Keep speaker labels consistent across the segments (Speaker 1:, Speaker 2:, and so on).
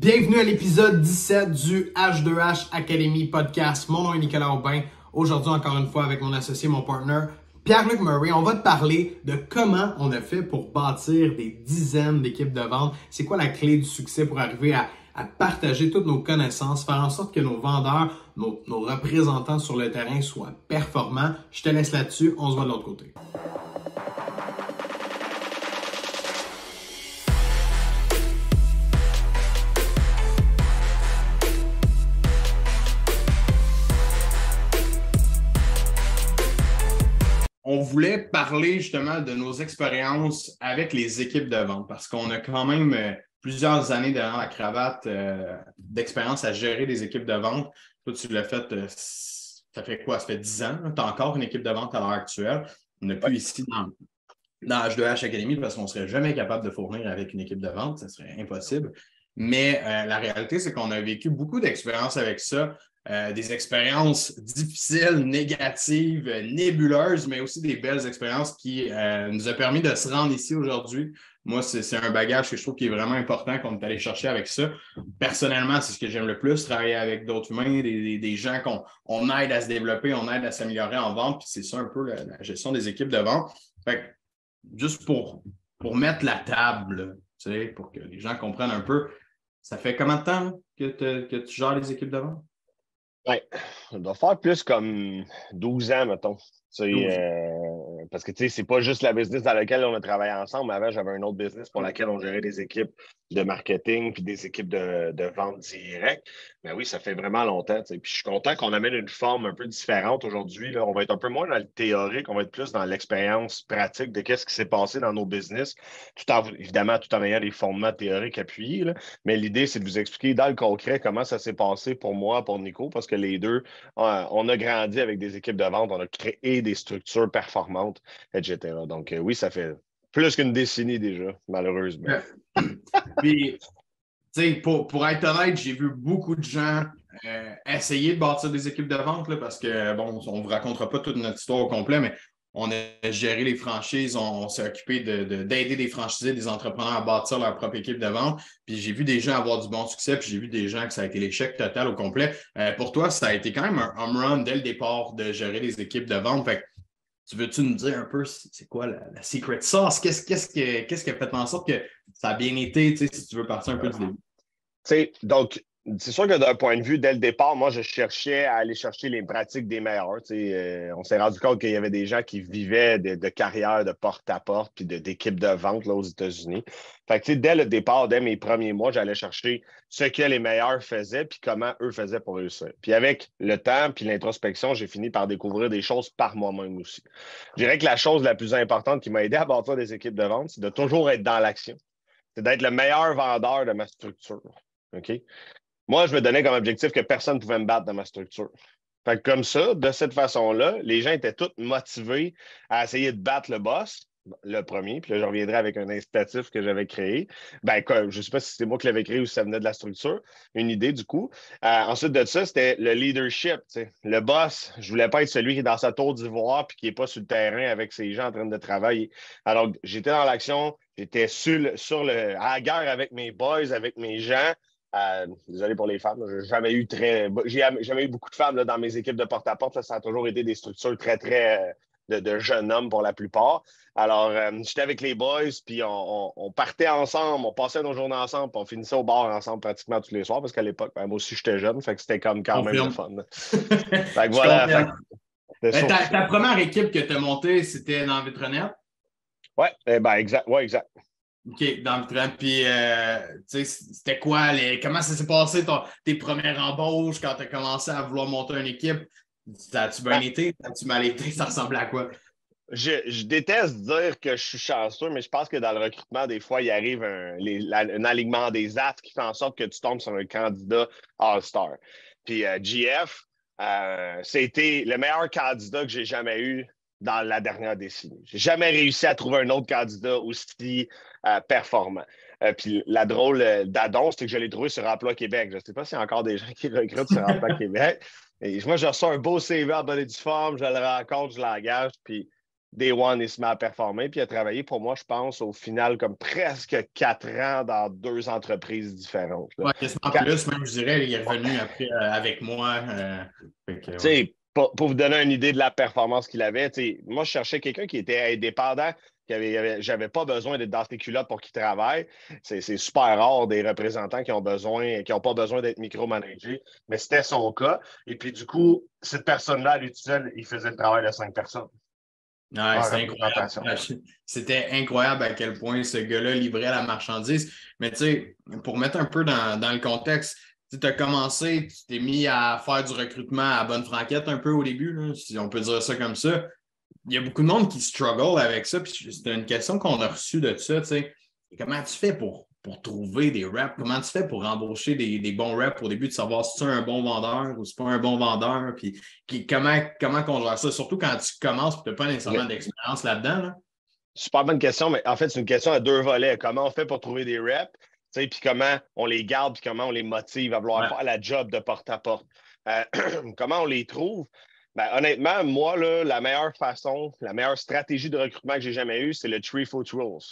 Speaker 1: Bienvenue à l'épisode 17 du H2H Academy Podcast. Mon nom est Nicolas Aubin. Aujourd'hui, encore une fois, avec mon associé, mon partner, Pierre-Luc Murray, on va te parler de comment on a fait pour bâtir des dizaines d'équipes de vente. C'est quoi la clé du succès pour arriver à, partager toutes nos connaissances, faire en sorte que nos vendeurs, nos, nos représentants sur le terrain soient performants? Je te laisse là-dessus. On se voit de l'autre côté. Voulait parler justement de nos expériences avec les équipes de vente parce qu'on a quand même euh, plusieurs années derrière la cravate euh, d'expérience à gérer des équipes de vente. Toi, tu l'as fait, euh, ça fait quoi? Ça fait 10 ans. Tu as encore une équipe de vente à l'heure actuelle. On n'est plus ici dans, dans H2H Academy parce qu'on ne serait jamais capable de fournir avec une équipe de vente. Ce serait impossible. Mais la réalité, c'est qu'on a vécu beaucoup d'expériences avec ça. Euh, des expériences difficiles, négatives, nébuleuses, mais aussi des belles expériences qui euh, nous ont permis de se rendre ici aujourd'hui. Moi, c'est un bagage que je trouve qui est vraiment important qu'on est allé chercher avec ça. Personnellement, c'est ce que j'aime le plus, travailler avec d'autres humains, des, gens qu'on aide à se développer, on aide à s'améliorer en vente, puis c'est ça un peu la, gestion des équipes de vente. Fait juste pour, pour mettre la table, pour que les gens comprennent un peu, ça fait combien de temps que, que tu gères les équipes de vente?
Speaker 2: Oui, on doit faire plus comme 12 ans, mettons. Euh, parce que tu sais, c'est pas juste la business dans laquelle on a travaillé ensemble. Avant, j'avais un autre business pour laquelle on gérait des équipes de marketing puis des équipes de, vente directe. Mais oui, ça fait vraiment longtemps. Puis je suis content qu'on amène une forme un peu différente aujourd'hui. On va être un peu moins dans le théorique, on va être plus dans l'expérience pratique de qu'est-ce qui s'est passé dans nos business, évidemment tout en ayant des fondements théoriques appuyés. Mais l'idée, c'est de vous expliquer dans le concret comment ça s'est passé pour moi, pour Nico, parce que les deux, euh, on a grandi avec des équipes de vente, on a créé des structures performantes, Donc euh, oui, ça fait plus qu'une décennie déjà, malheureusement.
Speaker 1: Puis, pour, pour être honnête, j'ai vu beaucoup de gens euh, essayer de bâtir des équipes de vente parce que, bon, on ne vous racontera pas toute notre histoire au complet, mais on a géré les franchises, on, s'est occupé d'aider des franchisés, des entrepreneurs à bâtir leur propre équipe de vente. Puis j'ai vu des gens avoir du bon succès, puis j'ai vu des gens que ça a été l'échec total au complet. Euh, pour toi, ça a été quand même un home run dès le départ de gérer les équipes de vente. Tu veux-tu nous dire un peu c'est quoi la, secret sauce? Qu'est-ce, qui a fait en sorte que ça a bien été, si tu veux partir un peu du
Speaker 2: début? donc, c'est sûr que d'un point de vue, dès le départ, moi, je cherchais à aller chercher les pratiques des meilleurs. Euh, on s'est rendu compte qu'il y avait des gens qui vivaient de, de carrière de porte-à-porte puis d'équipes de, vente là, aux États-Unis. Dès le départ, dès mes premiers mois, j'allais chercher ce que les meilleurs faisaient puis comment eux faisaient pour réussir. Puis avec le temps puis l'introspection, j'ai fini par découvrir des choses par moi-même aussi. Je dirais que la chose la plus importante qui m'a aidé à bâtir des équipes de vente, c'est de toujours être dans l'action. C'est d'être le meilleur vendeur de ma structure. OK? Moi, je me donnais comme objectif que personne ne pouvait me battre dans ma structure. Fait comme ça, de cette façon-là, les gens étaient tous motivés à essayer de battre le boss, le premier, puis là, je reviendrai avec un incitatif que j'avais créé. Ben, je ne sais pas si c'était moi qui l'avais créé ou si ça venait de la structure, une idée du coup. Euh, ensuite de ça, c'était le leadership. Le boss, je ne voulais pas être celui qui est dans sa tour d'ivoire puis qui n'est pas sur le terrain avec ses gens en train de travailler. Alors, j'étais dans l'action, j'étais sur, sur le, à la guerre avec mes boys, avec mes gens. Euh, désolé pour les femmes, j'ai jamais eu très. J'ai jamais eu beaucoup de femmes dans mes équipes de porte-à-porte. Ça a toujours été des structures très, très euh, de, jeunes hommes pour la plupart. Alors, euh, j'étais avec les boys, puis on, partait ensemble, on passait nos journées ensemble, puis on finissait au bar ensemble pratiquement tous les soirs, parce qu'à l'époque, ben, moi aussi, j'étais jeune, fait que c'était comme quand même le fun.
Speaker 1: fait que voilà. ta, première équipe que tu as montée, c'était dans Vitronette?
Speaker 2: Oui, eh ben, exact. Ouais, exact.
Speaker 1: OK, dans le train. Puis, euh, tu sais, c'était quoi? Les... Comment ça s'est passé tes premières embauches quand tu as commencé à vouloir monter une équipe? As-tu bien été? As-tu mal été? Ça ressemblait à quoi?
Speaker 2: Je, déteste dire que je suis chanceux, mais je pense que dans le recrutement, des fois, il arrive un, alignement des astres qui fait en sorte que tu tombes sur un candidat All-Star. Puis euh, GF, euh, c'était le meilleur candidat que j'ai jamais eu dans la dernière décennie. J'ai jamais réussi à trouver un autre candidat aussi euh, performant. Euh, puis la drôle euh, d'adon, c'est que je l'ai trouvé sur Emploi Québec. Je ne sais pas s'il y a encore des gens qui recrutent sur Emploi Québec. Et moi, je reçois un beau CV en bonne et due forme, je le rencontre, je l'engage, puis Day One, il se met à performer. Puis il a travaillé pour moi, je pense, au final, comme presque quatre ans dans deux entreprises différentes.
Speaker 1: Oui, quasiment plus, même, je dirais. Il est revenu après euh, avec moi.
Speaker 2: Euh, tu sais, pour, vous donner une idée de la performance qu'il avait, moi, je cherchais quelqu'un qui était indépendant, qui avait, j'avais pas besoin d'être dans ses culottes pour qu'il travaille. C'est, super rare des représentants qui ont besoin, qui n'ont pas besoin d'être micromanagés, mais c'était son cas. Et puis, du coup, cette personne-là, à lui seul, il faisait le travail de cinq personnes.
Speaker 1: Ouais, c'était incroyable. C'était incroyable à quel point ce gars-là livrait la marchandise. Mais tu sais, pour mettre un peu dans, le contexte, tu as commencé, tu t'es mis à faire du recrutement à bonne franquette un peu au début, si on peut dire ça comme ça. Il y a beaucoup de monde qui struggle avec ça. Puis c'est une question qu'on a reçue de ça. Comment tu fais pour pour trouver des reps? Comment tu fais pour embaucher des, bons reps au début de savoir si tu es un bon vendeur ou si pas un bon vendeur? Puis comment, comment on gère ça? Surtout quand tu commences et tu n'as pas nécessairement d'expérience là-dedans.
Speaker 2: Super bonne question, mais en fait, c'est une question à deux volets. Comment on fait pour trouver des reps? Puis comment on les garde, puis comment on les motive à vouloir faire la job de porte-à-porte. Euh, comment on les trouve? Ben, honnêtement, moi, là, la meilleure façon, la meilleure stratégie de recrutement que j'ai jamais eue, c'est le Tree Foot Rules.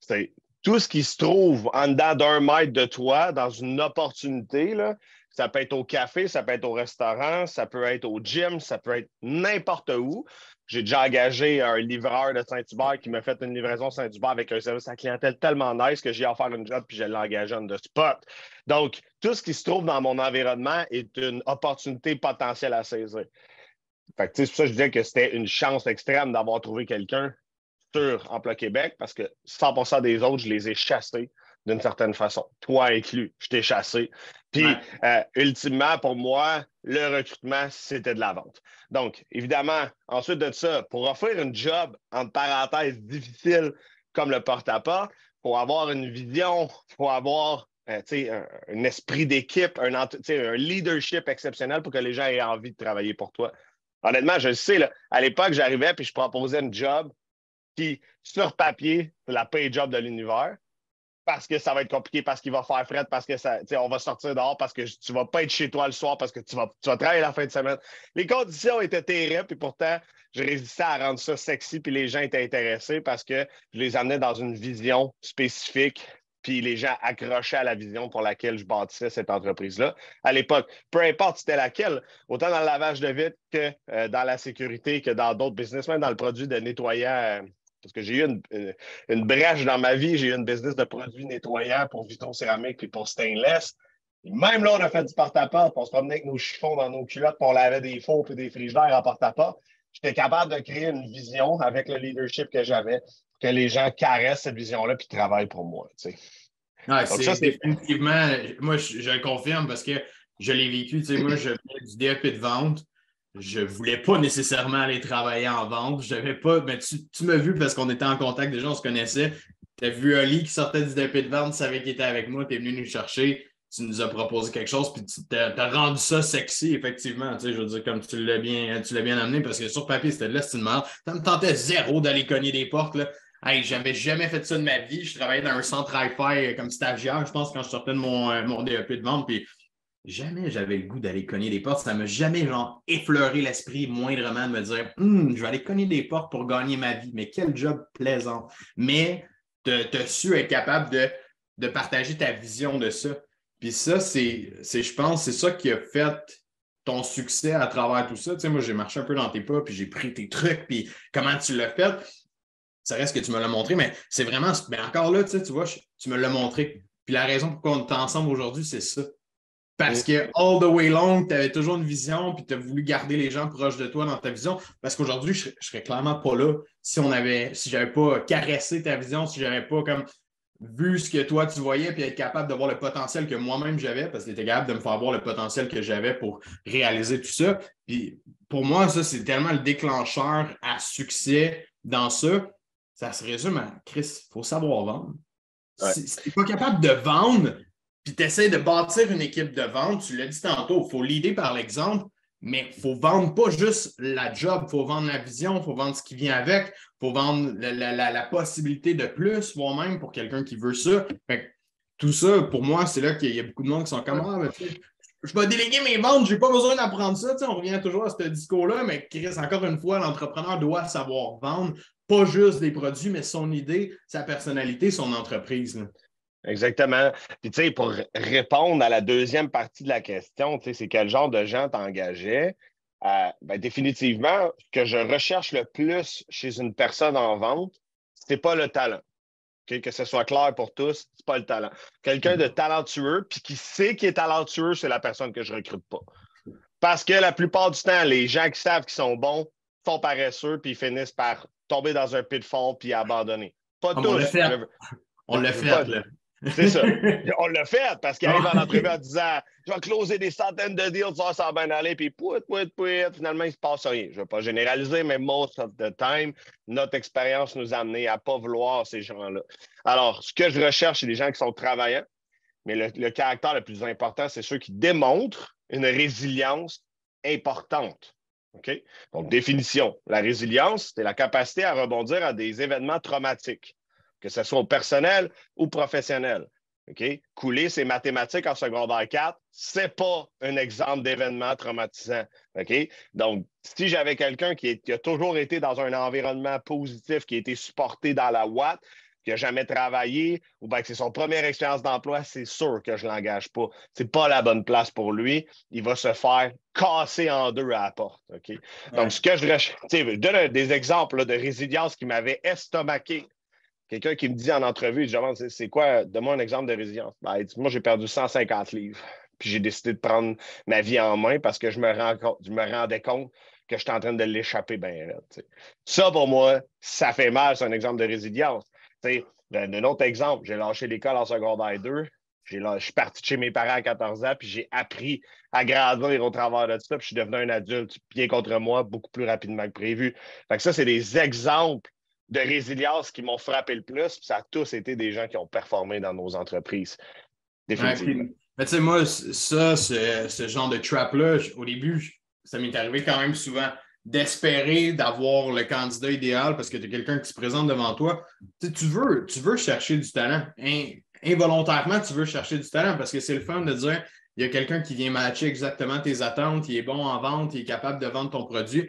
Speaker 2: C'est tout ce qui se trouve en dedans d'un mètre de toi dans une opportunité, là, ça peut être au café, ça peut être au restaurant, ça peut être au gym, ça peut être n'importe où. J'ai déjà engagé un livreur de Saint-Hubert qui m'a fait une livraison Saint-Hubert avec un service à clientèle tellement nice que j'ai offert une job puis je l'ai engagé en de spot. Donc, tout ce qui se trouve dans mon environnement est une opportunité potentielle à saisir. C'est pour ça que je disais que c'était une chance extrême d'avoir trouvé quelqu'un sur Emploi Québec parce que 100 des autres, je les ai chassés d'une certaine façon. Toi inclus, je t'ai chassé. Puis, euh, ultimement, pour moi, le recrutement, c'était de la vente. Donc, évidemment, ensuite de ça, pour offrir une job, entre parenthèses, difficile comme le porte-à-porte, il faut avoir une vision, il faut avoir euh, un, esprit d'équipe, un, un leadership exceptionnel pour que les gens aient envie de travailler pour toi. Honnêtement, je le sais, à l'époque, j'arrivais puis je proposais une job qui, sur papier, c'est la pay job de l'univers parce que ça va être compliqué, parce qu'il va faire fret, parce que ça, on va sortir dehors, parce que tu vas pas être chez toi le soir, parce que tu vas, tu vas travailler la fin de semaine. Les conditions étaient terribles, et pourtant, je résistais à rendre ça sexy, puis les gens étaient intéressés parce que je les amenais dans une vision spécifique, puis les gens accrochaient à la vision pour laquelle je bâtissais cette entreprise-là à l'époque. Peu importe c'était laquelle, autant dans le lavage de vitre que euh, dans la sécurité, que dans d'autres business, même dans le produit de nettoyant. Parce que j'ai eu euh, une, brèche dans ma vie, j'ai eu une business de produits nettoyants pour Viton Céramique et pour Stainless. même là, on a fait du porte-à-porte, on se promenait avec nos chiffons dans nos culottes, puis on lavait des fours et des frigidaires en porte-à-porte. J'étais capable de créer une vision avec le leadership que j'avais, que les gens caressent cette vision-là puis travaillent pour moi.
Speaker 1: c'est définitivement, moi, je, le confirme parce que je l'ai vécu. moi, je fais du DEP de vente je voulais pas nécessairement aller travailler en vente. Je pas. Mais tu, tu m'as vu parce qu'on était en contact déjà, on se connaissait. Tu as vu Ali qui sortait du DP de vente, tu savais qu'il était avec moi, tu es venu nous chercher, tu nous as proposé quelque chose, puis tu as, rendu ça sexy, effectivement. Tu sais, je veux dire, comme tu l'as bien, bien amené, parce que sur papier, c'était de l'estimement. Ça me tentait zéro d'aller cogner des portes. Là. Hey, j'avais jamais fait ça de ma vie. Je travaillais dans un centre hi-fi comme stagiaire, je pense, quand je sortais de mon, euh, mon DEP de vente. Puis jamais j'avais le goût d'aller cogner des portes. Ça m'a jamais genre, effleuré l'esprit moindrement de me dire hum, je vais aller cogner des portes pour gagner ma vie. Mais quel job plaisant. Mais tu as su être capable de, de, partager ta vision de ça. Puis ça, c'est, je pense, c'est ça qui a fait ton succès à travers tout ça. Tu sais, moi, j'ai marché un peu dans tes pas, puis j'ai pris tes trucs, puis comment tu l'as fait. Ça reste que tu me l'as montré, mais c'est vraiment. Mais encore là, tu vois, tu me l'as montré. Puis la raison pour laquelle on est ensemble aujourd'hui, c'est ça. Parce que all the way long, tu avais toujours une vision, puis tu as voulu garder les gens proches de toi dans ta vision. Parce qu'aujourd'hui, je, ne serais clairement pas là si on avait, si j'avais pas caressé ta vision, si j'avais pas comme vu ce que toi tu voyais, puis être capable de voir le potentiel que moi-même j'avais, parce que tu étais capable de me faire voir le potentiel que j'avais pour réaliser tout ça. Puis pour moi, ça, c'est tellement le déclencheur à succès dans ça. Ça se résume à Chris, il faut savoir vendre. Si, tu n'es pas capable de vendre, puis tu essaies de bâtir une équipe de vente, tu l'as dit tantôt, il faut l'aider par l'exemple, mais il faut vendre pas juste la job, il faut vendre la vision, il faut vendre ce qui vient avec, il faut vendre la, possibilité de plus, voire même pour quelqu'un qui veut ça. tout ça, pour moi, c'est là qu'il y a beaucoup de monde qui sont comme Ah, ben, je vais déléguer mes ventes, j'ai pas besoin d'apprendre ça. on revient toujours à ce discours-là, mais Chris, encore une fois, l'entrepreneur doit savoir vendre, pas juste des produits, mais son idée, sa personnalité, son entreprise.
Speaker 2: Exactement. Puis, tu sais, pour répondre à la deuxième partie de la question, tu sais, c'est quel genre de gens t'engageais? Euh, ben, définitivement, ce que je recherche le plus chez une personne en vente, c'est pas le talent. Que ce soit clair pour tous, c'est pas le talent. Quelqu'un de talentueux, puis qui sait qu'il est talentueux, c'est la personne que je recrute pas. Parce que la plupart du temps, les gens qui savent qu'ils sont bons sont paresseux, puis ils finissent par tomber dans un pitfall puis abandonner. Pas tous.
Speaker 1: On l'a fait. On là.
Speaker 2: C'est ça. On l'a fait parce qu'il arrive à l'entrevue en disant Je vais closer des centaines de deals, ça, va bien aller, puis pouit, pouit, pouit. Finalement, il ne se passe rien. Je ne vais pas généraliser, mais most of the time, notre expérience nous a amené à ne pas vouloir ces gens-là. Alors, ce que je recherche, c'est des gens qui sont travaillants, mais le, caractère le plus important, c'est ceux qui démontrent une résilience importante. OK? Donc, définition. La résilience, c'est la capacité à rebondir à des événements traumatiques que ce soit au personnel ou professionnel. Couler ses mathématiques en secondaire 4, ce n'est pas un exemple d'événement traumatisant. Donc, si j'avais quelqu'un qui, a toujours été dans un environnement positif, qui a été supporté dans la Watt, qui n'a jamais travaillé, ou bien que c'est son première expérience d'emploi, c'est sûr que je ne l'engage pas. Ce n'est pas la bonne place pour lui. Il va se faire casser en deux à la porte. Donc, ce que je, je donne des exemples de résilience qui m'avaient estomaqué Quelqu'un qui me dit en entrevue, je demande c'est quoi, donne-moi un exemple de résilience. Ben, moi, j'ai perdu 150 livres. Puis j'ai décidé de prendre ma vie en main parce que je me, rendais compte que j'étais en train de l'échapper bien Ça, pour moi, ça fait mal, c'est un exemple de résilience. Ben, un autre exemple, j'ai lâché l'école en secondaire 2. Je suis parti chez mes parents à 14 ans, puis j'ai appris à grandir au travers de ça, puis je suis devenu un adulte bien contre moi beaucoup plus rapidement que prévu. Fait ça, c'est des exemples de résilience qui m'ont frappé le plus. ça a tous été des gens qui ont performé dans nos entreprises. Définitivement.
Speaker 1: mais tu sais, moi, ça, ce, genre de trap-là, au début, ça m'est arrivé quand même souvent d'espérer d'avoir le candidat idéal parce que tu as quelqu'un qui se présente devant toi. Tu, veux, tu veux chercher du talent. involontairement, tu veux chercher du talent parce que c'est le fun de dire il y a quelqu'un qui vient matcher exactement tes attentes, il est bon en vente, il est capable de vendre ton produit.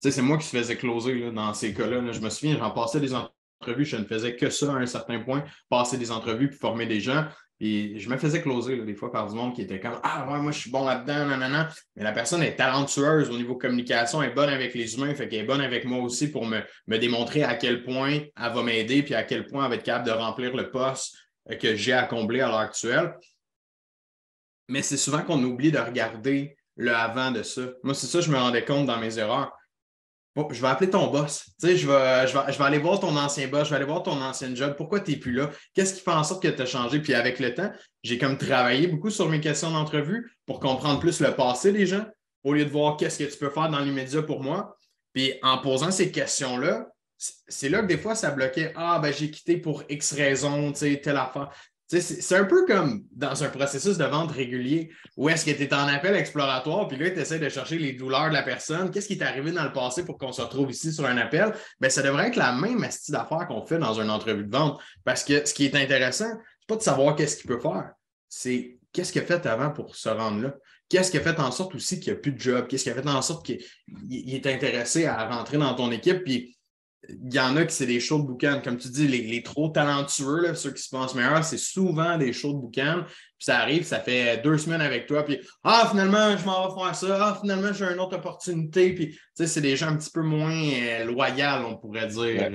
Speaker 1: C'est moi qui se faisais closer dans ces cas-là. Je me souviens, j'en passais des entrevues, je ne faisais que ça à un certain point, passer des entrevues puis former des gens. Et je me faisais closer des fois par du monde qui était comme Ah ouais, moi je suis bon là-dedans, nanana. Mais la personne est talentueuse au niveau communication, elle est bonne avec les humains, fait qu'elle est bonne avec moi aussi pour me, me démontrer à quel point elle va m'aider puis à quel point elle va être capable de remplir le poste que j'ai à combler à l'heure actuelle. Mais c'est souvent qu'on oublie de regarder le avant de ça. Moi, c'est ça, je me rendais compte dans mes erreurs je vais appeler ton boss. Tu sais, je vais, je, vais, aller voir ton ancien boss, je vais aller voir ton ancien job. Pourquoi tu n'es plus là? Qu'est-ce qui fait en sorte que tu as changé? Puis avec le temps, j'ai comme travaillé beaucoup sur mes questions d'entrevue pour comprendre plus le passé des gens, au lieu de voir qu'est-ce que tu peux faire dans l'immédiat pour moi. Puis en posant ces questions-là, c'est là que des fois, ça bloquait. Ah, ben j'ai quitté pour X raison, tu sais, telle affaire. C'est un peu comme dans un processus de vente régulier où est-ce que tu es en appel exploratoire, puis là, tu essaies de chercher les douleurs de la personne. Qu'est-ce qui est arrivé dans le passé pour qu'on se retrouve ici sur un appel? Bien, ça devrait être la même style d'affaires qu'on fait dans une entrevue de vente. Parce que ce qui est intéressant, c'est pas de savoir qu'est-ce qu'il peut faire, c'est qu'est-ce qu'il a fait avant pour se rendre là? Qu'est-ce qui a fait en sorte aussi qu'il n'y a plus de job? Qu'est-ce qui a fait en sorte qu'il est intéressé à rentrer dans ton équipe? Il y en a qui c'est des shows de boucan. Comme tu dis, les, trop talentueux, ceux qui se pensent meilleurs, c'est souvent des shows de boucan. Puis ça arrive, ça fait deux semaines avec toi, puis Ah, finalement, je m'en vais faire ça. Ah, finalement, j'ai une autre opportunité. Puis, tu sais, c'est des gens un petit peu moins euh, loyaux, on pourrait dire.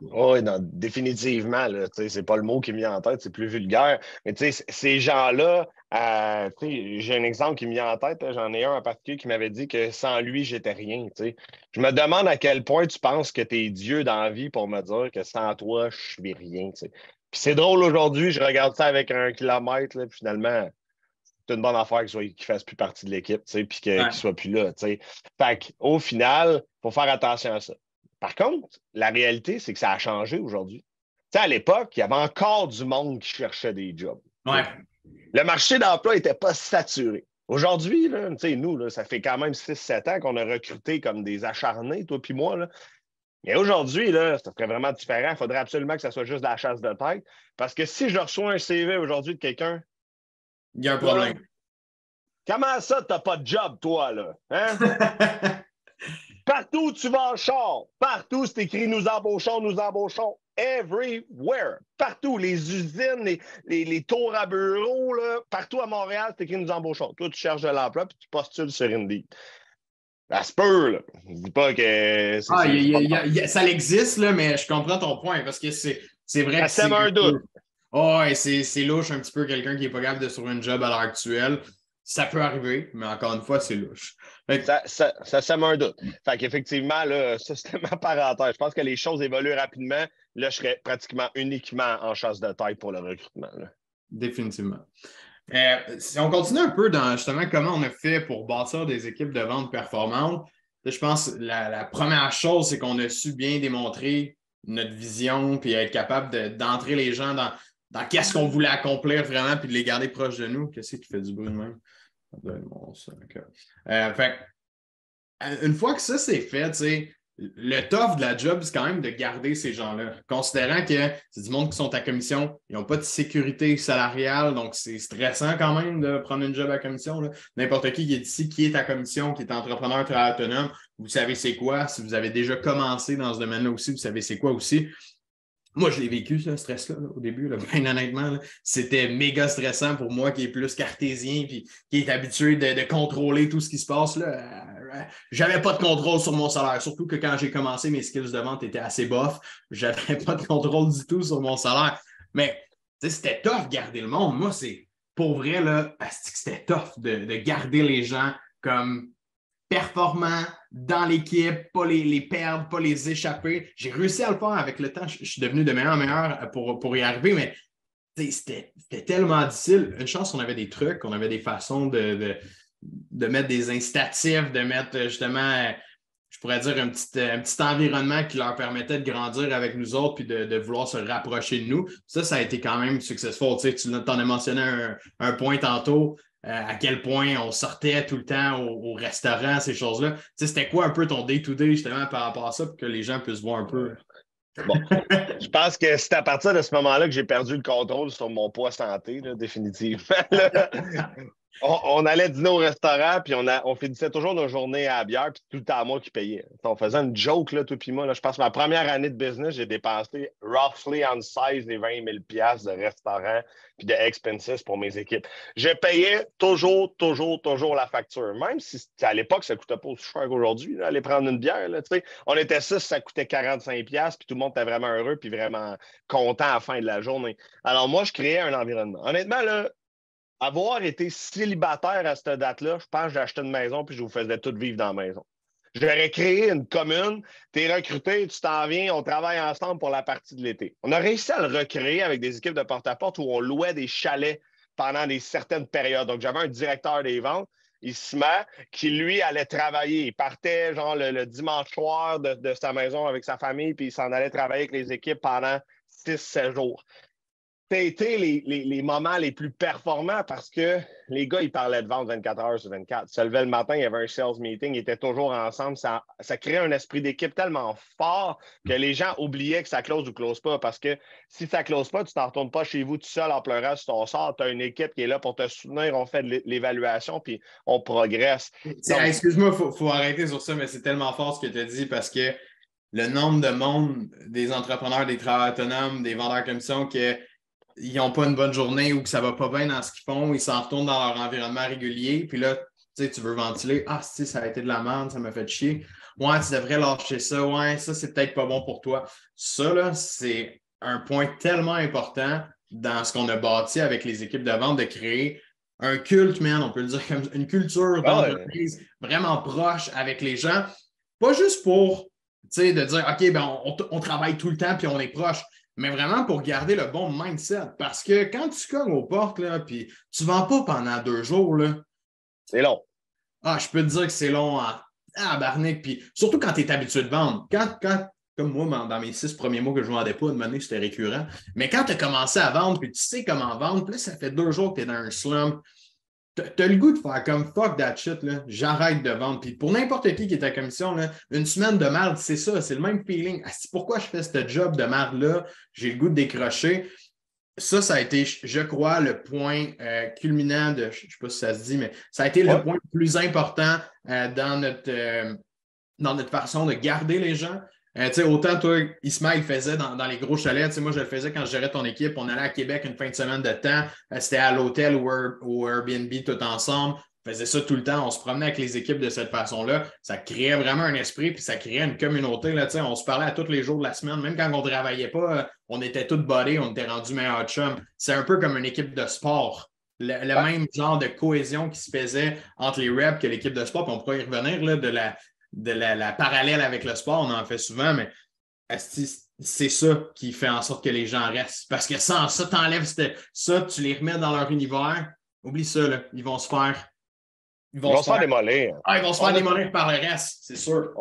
Speaker 2: oui, définitivement. Ce n'est pas le mot qui me vient en tête, c'est plus vulgaire. Mais tu sais, ces gens-là, euh, j'ai un exemple qui me vient en tête. J'en ai un en particulier qui m'avait dit que sans lui, j'étais rien. Je me demande à quel point tu penses que tu es Dieu dans la vie pour me dire que sans toi, je suis rien. Puis c'est drôle aujourd'hui, je regarde ça avec un kilomètre, là, puis finalement, c'est une bonne affaire qu'il ne fasse plus partie de l'équipe, puis qu'il ne soit plus là. Fait qu'au final, il faut faire attention à ça. Par contre, la réalité, c'est que ça a changé aujourd'hui. à l'époque, il y avait encore du monde qui cherchait des jobs. Le marché d'emploi n'était pas saturé. Aujourd'hui, nous, ça fait quand même 6-7 ans qu'on a recruté comme des acharnés, toi puis moi. Là. Mais aujourd'hui, là, ça serait vraiment différent. Il faudrait absolument que ça soit juste de la chasse de tête. Parce que si je reçois un CV aujourd'hui de quelqu'un.
Speaker 1: Il y a un problème.
Speaker 2: Comment ça, t'as pas de job, toi, là? Hein? Partout où tu vas en char, partout c'est écrit nous embauchons, nous embauchons. Everywhere. Partout. Les usines, les, les, tours à bureau, là, partout à Montréal, c'est écrit nous embauchons. Toi, tu cherches de l'emploi puis tu postules sur Indeed. Ça se peut, là. Je dis pas que.
Speaker 1: Ah, ça existe, là, mais je comprends ton point parce que c'est vrai
Speaker 2: ça que.
Speaker 1: Ça
Speaker 2: un doute.
Speaker 1: Oh, ouais, c'est louche un petit peu quelqu'un qui n'est pas capable de sur un job à l'heure actuelle. Ça peut arriver, mais encore une fois, c'est louche.
Speaker 2: Ça, ça, ça sème un doute. Fait qu'effectivement, là, ça, c'était ma parenthèse. Je pense que les choses évoluent rapidement. Là, je serais pratiquement uniquement en chasse de taille pour le recrutement.
Speaker 1: Définitivement. Euh, si on continue un peu dans justement comment on a fait pour bâtir des équipes de vente performantes, je pense que la, première chose, c'est qu'on a su bien démontrer notre vision puis être capable d'entrer les gens dans, dans qu'est-ce qu'on voulait accomplir vraiment puis de les garder proches de nous. Qu'est-ce qui fait du bruit de même? Euh, fait, une fois que ça c'est fait, le tough de la job, c'est quand même de garder ces gens-là. Considérant que c'est du monde qui sont à commission, ils n'ont pas de sécurité salariale, donc c'est stressant quand même de prendre une job à commission. N'importe qui qui est ici, qui est à commission, qui est entrepreneur très autonome, vous savez c'est quoi. Si vous avez déjà commencé dans ce domaine-là aussi, vous savez c'est quoi aussi. Moi, je l'ai vécu, ce stress-là, au début. Là, honnêtement, c'était méga stressant pour moi qui est plus cartésien puis qui est habitué de, contrôler tout ce qui se passe. Là. Euh, j'avais pas de contrôle sur mon salaire, surtout que quand j'ai commencé, mes skills de vente étaient assez bof. J'avais pas de contrôle du tout sur mon salaire. Mais c'était tough de garder le monde. Moi, c'est pour vrai, c'était tough de, de garder les gens comme performants dans l'équipe, pas les, perdre, pas les échapper. J'ai réussi à le faire avec le temps. Je, suis devenu de meilleur en meilleur pour, pour y arriver, mais c'était tellement difficile. Une chance, on avait des trucs, on avait des façons de, mettre des incitatifs, de mettre justement, je pourrais dire, un petit, un petit environnement qui leur permettait de grandir avec nous autres puis de, vouloir se rapprocher de nous. Ça, ça a été quand même successful. Tu sais, en as mentionné un, un point tantôt. Euh, à quel point on sortait tout le temps au, restaurant, ces choses-là. c'était quoi un peu ton day-to-day justement par rapport à ça pour que les gens puissent voir un peu?
Speaker 2: Bon, je pense que c'est à partir de ce moment-là que j'ai perdu le contrôle sur mon poids santé, définitivement. on, allait dîner au restaurant, puis on, finissait toujours nos journées à la bière, puis tout le temps à moi qui payais. On faisait une joke, là, tout puis moi. Là, je pense que ma première année de business, j'ai dépensé roughly on size des 20 000 de restaurant puis de expenses pour mes équipes. Je payais toujours, toujours, toujours la facture. Même si à l'époque, ça ne coûtait pas aussi cher qu'aujourd'hui, aller prendre une bière. Là, on était six, ça coûtait 45 puis tout le monde était vraiment heureux puis vraiment content à la fin de la journée. Alors moi, je créais un environnement. Honnêtement, là, avoir été célibataire à cette date-là, je pense que j'ai acheté une maison puis je vous faisais tout vivre dans la maison. J'aurais créé une commune, tu es recruté, tu t'en viens, on travaille ensemble pour la partie de l'été. On a réussi à le recréer avec des équipes de porte-à-porte où on louait des chalets pendant des certaines périodes. Donc, j'avais un directeur des ventes, Isma, qui lui allait travailler. Il partait genre le, dimanche soir de, de, sa maison avec sa famille, puis il s'en allait travailler avec les équipes pendant 6-7 jours été les, les, moments les plus performants parce que les gars, ils parlaient de vente 24 heures sur 24. Ils se levaient le matin, il y avait un sales meeting, ils étaient toujours ensemble. Ça, ça créait un esprit d'équipe tellement fort que les gens oubliaient que ça close ou close pas parce que si ça close pas, tu t'en retournes pas chez vous tout seul en pleurant sur ton sort. Tu as une équipe qui est là pour te soutenir. On fait de l'évaluation puis on progresse.
Speaker 1: Excuse-moi, il faut, arrêter sur ça, mais c'est tellement fort ce que tu as dit parce que le nombre de monde des entrepreneurs, des travailleurs autonomes, des vendeurs commission que ils n'ont pas une bonne journée ou que ça ne va pas bien dans ce qu'ils font, ils s'en retournent dans leur environnement régulier. Puis là, tu veux ventiler. Ah, si, ça a été de la merde, ça m'a fait chier. Ouais, tu devrais lâcher ça. Ouais, ça, c'est peut-être pas bon pour toi. Ça, là, c'est un point tellement important dans ce qu'on a bâti avec les équipes de vente de créer un culte, man, on peut le dire comme une culture ah d'entreprise vraiment proche avec les gens. Pas juste pour, tu sais, de dire, OK, ben, on, on, travaille tout le temps puis on est proche mais vraiment pour garder le bon mindset. Parce que quand tu cognes aux portes, là, puis tu ne vends pas pendant deux jours, là.
Speaker 2: C'est long.
Speaker 1: Ah, je peux te dire que c'est long à, à barnique. Puis surtout quand tu es habitué de vendre. Quand, quand, comme moi, dans mes six premiers mois que je ne vendais pas, de monnaie, c'était récurrent. Mais quand tu as commencé à vendre, puis tu sais comment vendre, puis là, ça fait deux jours que tu es dans un slump, T'as le goût de faire comme fuck that shit, j'arrête de vendre. Puis pour n'importe qui qui est à commission, là, une semaine de merde, c'est ça, c'est le même feeling. Ah, pourquoi je fais ce job de merde-là? J'ai le goût de décrocher. ça, ça a été, je crois, le point euh, culminant de, je ne sais pas si ça se dit, mais ça a été le point le plus important euh, dans, notre, euh, dans notre façon de garder les gens. Autant toi, Ismaël faisait dans, les gros chalets. Moi, je le faisais quand je gérais ton équipe. On allait à Québec une fin de semaine de temps. C'était à l'hôtel ou, Airbnb tout ensemble faisait ça tout le temps. On se promenait avec les équipes de cette façon-là. Ça créait vraiment un esprit, puis ça créait une communauté. Là, on se parlait à tous les jours de la semaine. Même quand on ne travaillait pas, euh, on était tous bodés, on était rendus meilleurs chums. C'est un peu comme une équipe de sport. Le, même genre de cohésion qui se faisait entre les reps que l'équipe de sport. Puis on pourrait y revenir là, de, la, de la, parallèle avec le sport. On en fait souvent, mais c'est ça qui fait en sorte que les gens restent. Parce que sans ça, tu enlèves ça, tu les remets dans leur univers. Oublie ça, là. ils vont se faire
Speaker 2: ils vont, se faire, démolir.
Speaker 1: Ah, ils vont se faire démolir par le reste, c'est sûr.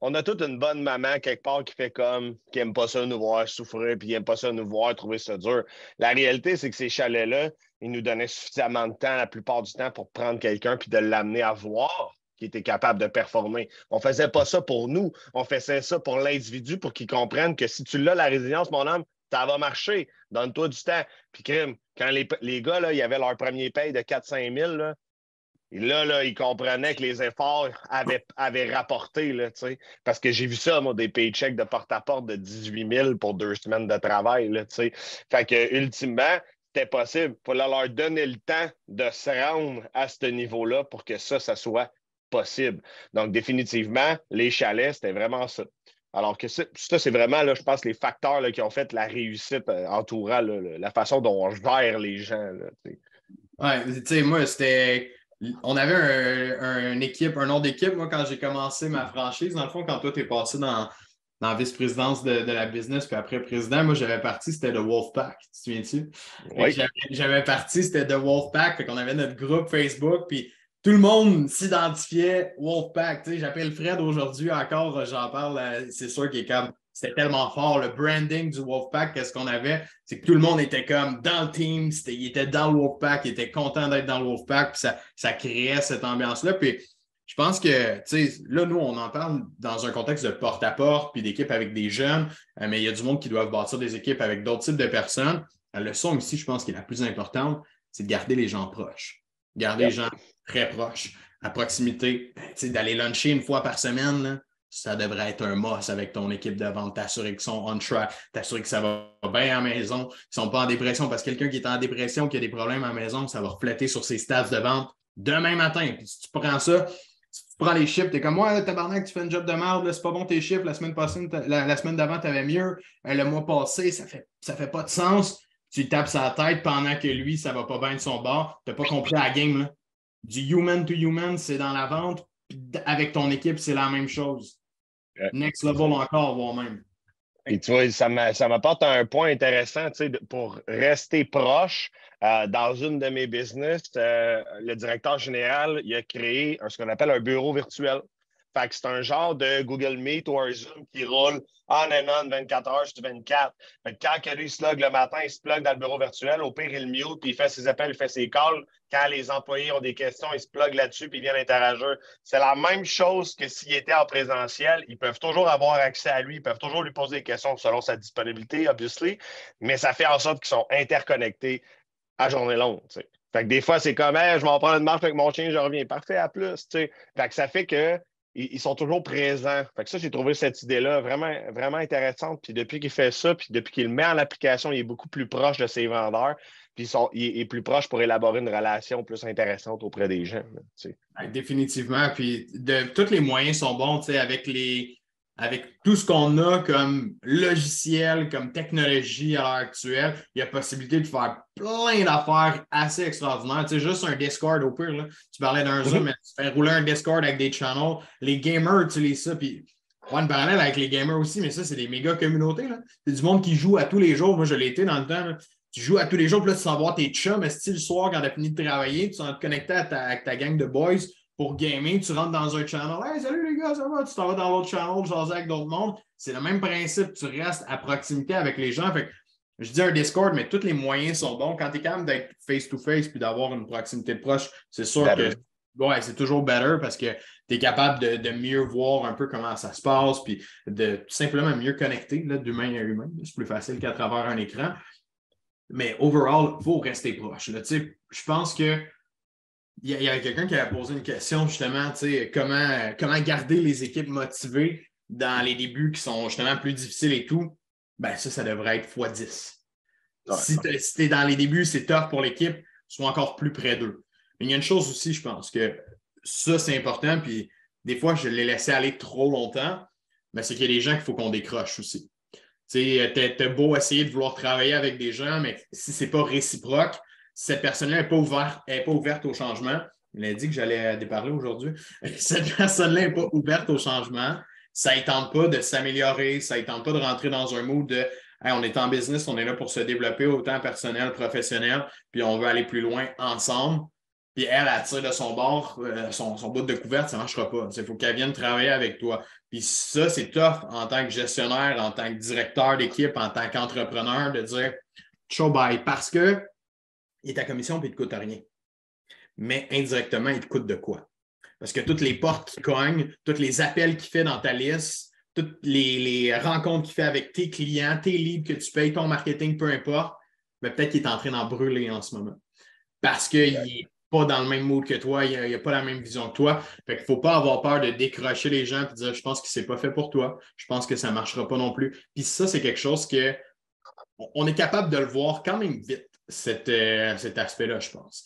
Speaker 2: On, a toute une bonne maman quelque part qui fait comme, qui n'aime pas ça nous voir souffrir, puis qui n'aime pas ça nous voir trouver ça dur. La réalité, c'est que ces chalets-là, ils nous donnaient suffisamment de temps la plupart du temps pour prendre quelqu'un puis de l'amener à voir qui était capable de performer. On ne faisait pas ça pour nous, on faisait ça pour l'individu pour qu'il comprenne que si tu l'as, la résilience, mon homme, ça va marcher. Donne-toi du temps. Puis, crime, quand les, les gars, là, ils avaient leur premier paye de 4-5 000, là, là, là, il comprenait que les efforts avaient, avaient rapporté, là, parce que j'ai vu ça, moi, des paychecks de porte-à-porte de 18 000 pour deux semaines de travail. Là, fait que, ultimement, c'était possible. Il fallait leur donner le temps de se rendre à ce niveau-là pour que ça, ça soit possible. Donc, définitivement, les chalets, c'était vraiment ça. Alors que ça, c'est vraiment, là, je pense, les facteurs là, qui ont fait la réussite euh, entourant la façon dont on gère les gens.
Speaker 1: Oui, tu sais, moi, c'était on avait un, équipe, un nom d'équipe, moi, quand j'ai commencé ma franchise. Dans le fond, quand toi, tu es passé dans, la vice-présidence de, la business, puis après président, moi, j'avais parti, c'était The Wolfpack. Tu te souviens-tu? Oui. J'avais parti, c'était The Wolfpack. Fait qu'on avait notre groupe Facebook, puis tout le monde s'identifiait Wolfpack. Tu sais, j'appelle Fred aujourd'hui encore, j'en parle, euh, c'est sûr qu'il est comme c'était tellement fort. Le branding du Wolfpack, qu'est-ce qu'on avait? C'est que tout le monde était comme dans le team, il était dans le Wolfpack, il était content d'être dans le Wolfpack, puis ça, ça créait cette ambiance-là. Puis je pense que, tu sais, là, nous, on en parle dans un contexte de porte-à-porte, puis d'équipe avec des jeunes, euh, mais il y a du monde qui doivent bâtir des équipes avec d'autres types de personnes. La leçon ici, je pense, qui est la plus importante, c'est de garder les gens proches. Garder les gens très proches, à proximité. Ben, d'aller luncher une fois par semaine, là, ça devrait être un must avec ton équipe de vente, t'assurer qu'ils sont on track, t'assurer que ça va bien à la maison, qu'ils ne sont pas en dépression, parce que quelqu'un qui est en dépression, qui a des problèmes à la maison, ça va refléter sur ses stats de vente demain matin. Puis si tu prends ça, si tu prends les chiffres, tu es comme moi, ouais, tabarnak, tu fais un job de merde, c'est pas bon tes chiffres, la semaine passée, la, semaine d'avant, tu avais mieux, euh, le mois passé, ça fait, ça fait pas de sens. Tu tapes sa tête pendant que lui, ça va pas bien de son bord. Tu n'as pas compris la game. Du human to human, c'est dans la vente. avec ton équipe, c'est la même chose. Next level encore, voire même.
Speaker 2: Et tu vois, ça m'apporte un point intéressant, tu sais, pour rester proche. Euh, dans une de mes business, euh, le directeur général, il a créé ce qu'on appelle un bureau virtuel. Fait que c'est un genre de Google Meet ou un Zoom qui roule on and on 24 heures sur 24. Fait que quand lui se log le matin, il se plug dans le bureau virtuel. Au pire, il mute, puis il fait ses appels, il fait ses calls. Quand les employés ont des questions, il se plug là-dessus, puis il vient interagir. C'est la même chose que s'il était en présentiel. Ils peuvent toujours avoir accès à lui, ils peuvent toujours lui poser des questions selon sa disponibilité, obviously, mais ça fait en sorte qu'ils sont interconnectés à journée longue. Fait que des fois, c'est comme, je vais en prendre une marche avec mon chien, je reviens. Parfait, à plus. Fait que ça fait que ils, sont toujours présents. Ça, j'ai trouvé cette idée-là vraiment, vraiment intéressante. Puis depuis qu'il fait ça, puis depuis qu'il met en application, il est beaucoup plus proche de ses vendeurs. Puis il est plus proche pour élaborer une relation plus intéressante auprès des gens.
Speaker 1: Définitivement. Puis de, tous les moyens sont bons, avec les, avec tout ce qu'on a comme logiciel, comme technologie à l'heure actuelle, il y a possibilité de faire plein d'affaires assez extraordinaires. Tu sais, juste un Discord au pire, là. tu parlais d'un Zoom, mhm. mais tu fais rouler un Discord avec des channels. Les gamers utilisent ça, puis une parallèle avec les gamers aussi, mais ça, c'est des méga communautés. C'est du monde qui joue à tous les jours. Moi, je l'ai été dans le temps. Tu joues à tous les jours, puis là, tu vas voir tes chums, mais si le soir, quand tu as fini de travailler, tu vas te connecter à ta, ta gang de boys pour gamer, tu rentres dans un channel. Hey, salut les gars, ça va? Tu t'en vas dans l'autre channel, jaser avec d'autres mondes. C'est le même principe. Tu restes à proximité avec les gens. Fait je dis un Discord, mais tous les moyens sont bons. Quand tu es capable d'être face-to-face puis d'avoir une proximité proche, c'est sûr que ouais, c'est toujours better parce que tu es capable de, mieux voir un peu comment ça se passe puis de simplement mieux connecter d'humain à humain. C'est plus facile qu'à travers un écran. Mais overall, il faut rester proche. Je pense que il y, a, quelqu'un qui a posé une question justement, comment, comment garder les équipes motivées dans les débuts qui sont justement plus difficiles et tout. Ben ça, ça devrait être x10. si tu es, dans les débuts, c'est tough pour l'équipe, sois encore plus près d'eux. Mais il y a une chose aussi, je pense que ça, c'est important. Puis des fois, je l'ai laissé aller trop longtemps, mais c'est qu'il y a des gens qu'il faut qu'on décroche aussi. Tu as beau essayer de vouloir travailler avec des gens, mais si ce n'est pas réciproque, cette personne-là n'est pas, ouverte, au changement. Il a dit que j'allais déparler aujourd'hui. Cette personne-là n'est pas ouverte au changement. Ça ne tente pas de s'améliorer, ça ne tente pas de rentrer dans un mood de on est en business, on est là pour se développer autant personnel, professionnel, puis on veut aller plus loin ensemble. Puis elle, elle tire de son bord, euh, son, bout de couverte, ça ne marchera pas. Il faut qu'elle vienne travailler avec toi. Puis ça, c'est tough en tant que gestionnaire, en tant que directeur d'équipe, en tant qu'entrepreneur, de dire show bye parce que est ta commission et il ne te coûte rien. Mais indirectement, il te coûte de quoi? Parce que toutes les portes qui cognent, tous les appels qu'il fait dans ta liste, toutes les, rencontres qu'il fait avec tes clients, tes leads que tu payes, ton marketing, peu importe, mais peut-être qu'il est en train d'en brûler en ce moment. Parce qu'il n'est pas dans le même mood que toi, il n'a pas la même vision que toi. Fait qu'il ne faut pas avoir peur de décrocher les gens et dire Je pense que ce n'est pas fait pour toi, je pense que ça ne marchera pas non plus. Puis ça, c'est quelque chose que on est capable de le voir quand même vite. Euh, cet aspect-là, je pense.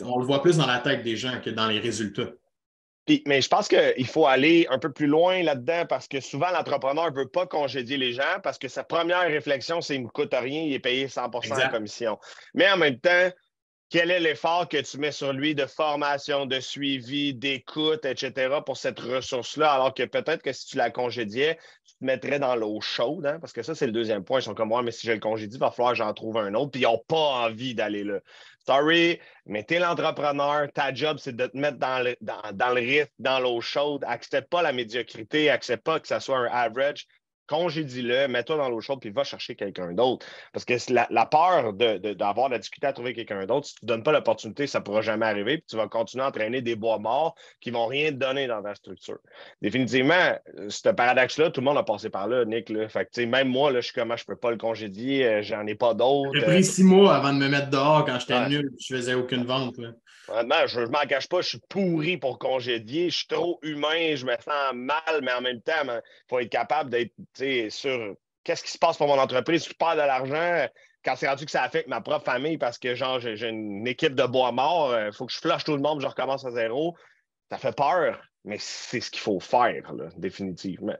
Speaker 1: On le voit plus dans la tête des gens que dans les résultats.
Speaker 2: mais je pense qu'il faut aller un peu plus loin là-dedans parce que souvent, l'entrepreneur ne veut pas congédier les gens parce que sa première réflexion, c'est qu'il ne me coûte rien, il est payé 100% de commission. Mais en même temps, quel est l'effort que tu mets sur lui de formation, de suivi, d'écoute, etc. pour cette ressource-là, alors que peut-être que si tu la congédiais, tu te mettrais dans l'eau chaude, hein? parce que ça, c'est le deuxième point. Ils sont comme moi, mais si je le congédie, il va falloir que j'en trouve un autre, puis ils n'ont pas envie d'aller là. Sorry, mais tu es l'entrepreneur, ta job, c'est de te mettre dans le, dans, dans le rythme, dans l'eau chaude. Accepte pas la médiocrité, accepte pas que ça soit un average congédie-le, mets-toi dans l'eau chaude, puis va chercher quelqu'un d'autre. Parce que la, la peur d'avoir de, la difficulté à trouver quelqu'un d'autre, si tu ne donnes pas l'opportunité, ça ne pourra jamais arriver, puis tu vas continuer à entraîner des bois morts qui ne vont rien te donner dans ta structure. Définitivement, ce paradoxe-là, tout le monde a passé par là, Nick. Fait que, même moi, là, je suis comment je ne peux pas le congédier, euh, j'en ai pas d'autres.
Speaker 1: J'ai pris six mois avant de me mettre dehors quand j'étais nul, je ne faisais aucune vente. Là
Speaker 2: je ne m'en cache pas, je suis pourri pour congédier. Je suis trop humain, je me sens mal, mais en même temps, il faut être capable d'être sur qu'est-ce qui se passe pour mon entreprise. Je perds de l'argent quand c'est rendu que ça affecte ma propre famille parce que genre j'ai une équipe de bois mort, il euh, faut que je flush tout le monde, je recommence à zéro. Ça fait peur, mais c'est ce qu'il faut faire, définitivement.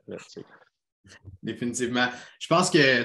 Speaker 1: Définitivement. Je pense que